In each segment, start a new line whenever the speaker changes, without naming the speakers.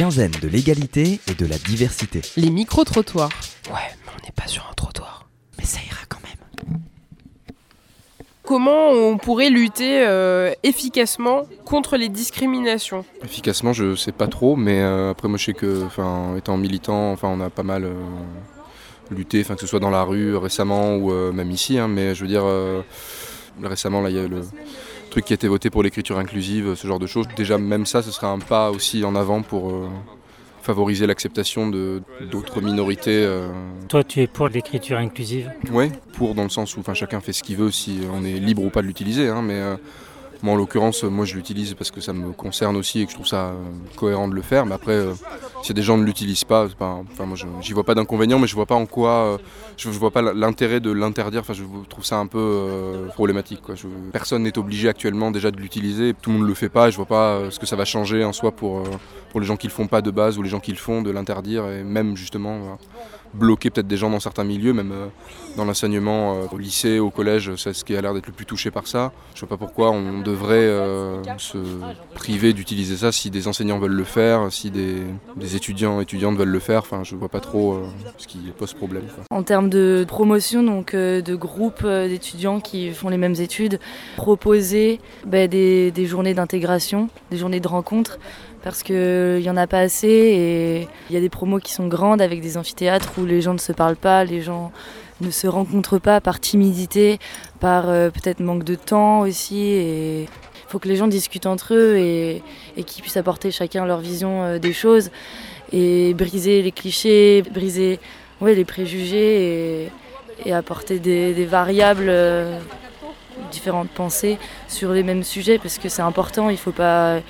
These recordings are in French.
quinzaine de l'égalité et de la diversité.
Les micro-trottoirs.
Ouais, mais on n'est pas sur un trottoir. Mais ça ira quand même.
Comment on pourrait lutter euh, efficacement contre les discriminations?
Efficacement, je sais pas trop, mais euh, après moi je sais que, enfin, étant militant, enfin, on a pas mal euh, lutté, enfin, que ce soit dans la rue récemment ou euh, même ici, hein, mais je veux dire, euh, récemment là, il y a le truc qui a été voté pour l'écriture inclusive, ce genre de choses. Déjà, même ça, ce serait un pas aussi en avant pour euh, favoriser l'acceptation de d'autres minorités. euh,
Toi, tu es pour l'écriture inclusive?
Ouais, pour dans le sens où enfin, chacun fait ce qu'il veut, si on est libre ou pas de l'utiliser. hein, mais euh, moi, en l'occurrence, moi, je l'utilise parce que ça me concerne aussi et que je trouve ça euh, cohérent de le faire. Mais après, euh, si des gens ne l'utilisent pas, enfin, moi, j'y vois pas d'inconvénient, mais je vois pas en quoi, euh, je, vois pas l'intérêt de l'interdire. Enfin, je trouve ça un peu problématique. Personne n'est obligé actuellement déjà de l'utiliser. Tout le monde le fait pas. Je vois pas ce que ça va changer en soi pour, pour les gens qui le font pas de base ou les gens qui le font de l'interdire et même justement. Bloquer peut-être des gens dans certains milieux, même euh, dans l'enseignement euh, au lycée, au collège, c'est ce qui a l'air d'être le plus touché par ça. Je vois pas pourquoi on devrait euh, se priver d'utiliser ça si des enseignants veulent le faire, si des, des étudiants étudiantes veulent le faire. Enfin, je vois pas trop ce qui pose problème.
En termes de promotion, donc de groupes d'étudiants qui font les mêmes études, proposer bah, des, des journées d'intégration, des journées de rencontre, parce qu'il n'y en a pas assez et il y a des promos qui sont grandes avec des amphithéâtres où les gens ne se parlent pas, les gens ne se rencontrent pas par timidité, par euh, peut-être manque de temps aussi. Il faut que les gens discutent entre eux et, qu'ils puissent apporter chacun leur vision euh, des choses et briser les clichés, briser ouais, les préjugés et, apporter des, variables, euh, différentes pensées sur les mêmes sujets parce que c'est important, il ne faut pas,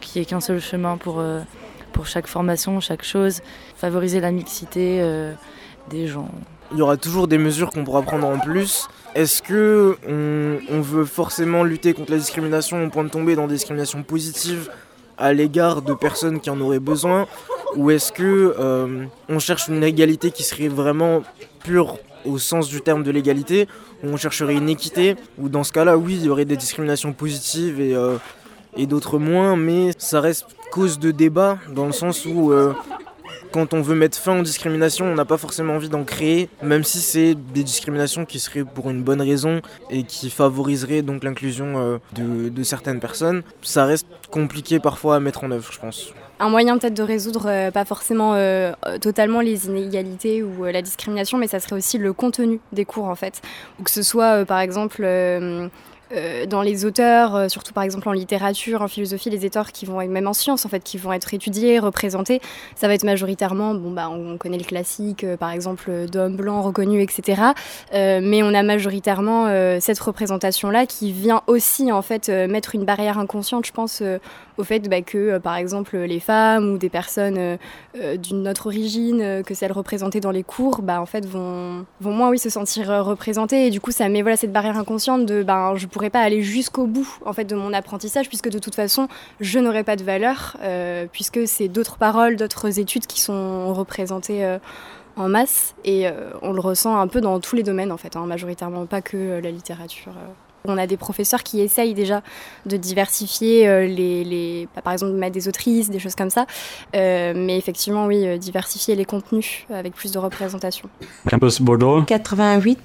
qu'il y ait qu'un seul chemin pour, pour chaque formation, chaque chose. Favoriser la mixité euh, des gens.
Il y aura toujours des mesures qu'on pourra prendre en plus. Est-ce que on, veut forcément lutter contre la discrimination au point de tomber dans des discriminations positives à l'égard de personnes qui en auraient besoin? Ou est-ce que euh, on cherche une égalité qui serait vraiment pure au sens du terme de l'égalité Ou on chercherait une équité? Ou dans ce cas-là, oui, il y aurait des discriminations positives et, euh, et d'autres moins, mais ça reste cause de débat dans le sens où euh, quand on veut mettre fin aux discriminations, on n'a pas forcément envie d'en créer, même si c'est des discriminations qui seraient pour une bonne raison et qui favoriseraient donc l'inclusion euh, de, certaines personnes. Ça reste compliqué parfois à mettre en œuvre, je pense.
un moyen peut-être de résoudre euh, pas forcément totalement les inégalités ou la discrimination, mais ça serait aussi le contenu des cours en fait. Ou que ce soit par exemple euh, dans les auteurs, euh, surtout par exemple en littérature, en philosophie, les auteurs qui vont, même en sciences en fait, qui vont être étudiés, représentés, ça va être majoritairement, bon bah on connaît le classique, euh, par exemple d'hommes blancs reconnus, etc. Mais on a majoritairement cette représentation-là qui vient aussi en fait mettre une barrière inconsciente, je pense, au fait bah, que par exemple les femmes ou des personnes d'une autre origine que celles représentées dans les cours, bah, en fait vont, vont moins oui se sentir représentées et du coup ça met voilà cette barrière inconsciente de ben je pourrais pas aller jusqu'au bout en fait de mon apprentissage puisque de toute façon je n'aurai pas de valeur euh, puisque c'est d'autres paroles, d'autres études qui sont représentées euh, en masse et euh, on le ressent un peu dans tous les domaines en fait, hein, majoritairement pas que euh, la littérature. euh. On a des professeurs qui essayent déjà de diversifier les, les bah, par exemple mettre des autrices, des choses comme ça, Euh, mais effectivement oui, diversifier les contenus avec plus de représentation.
Campus Bordeaux
88.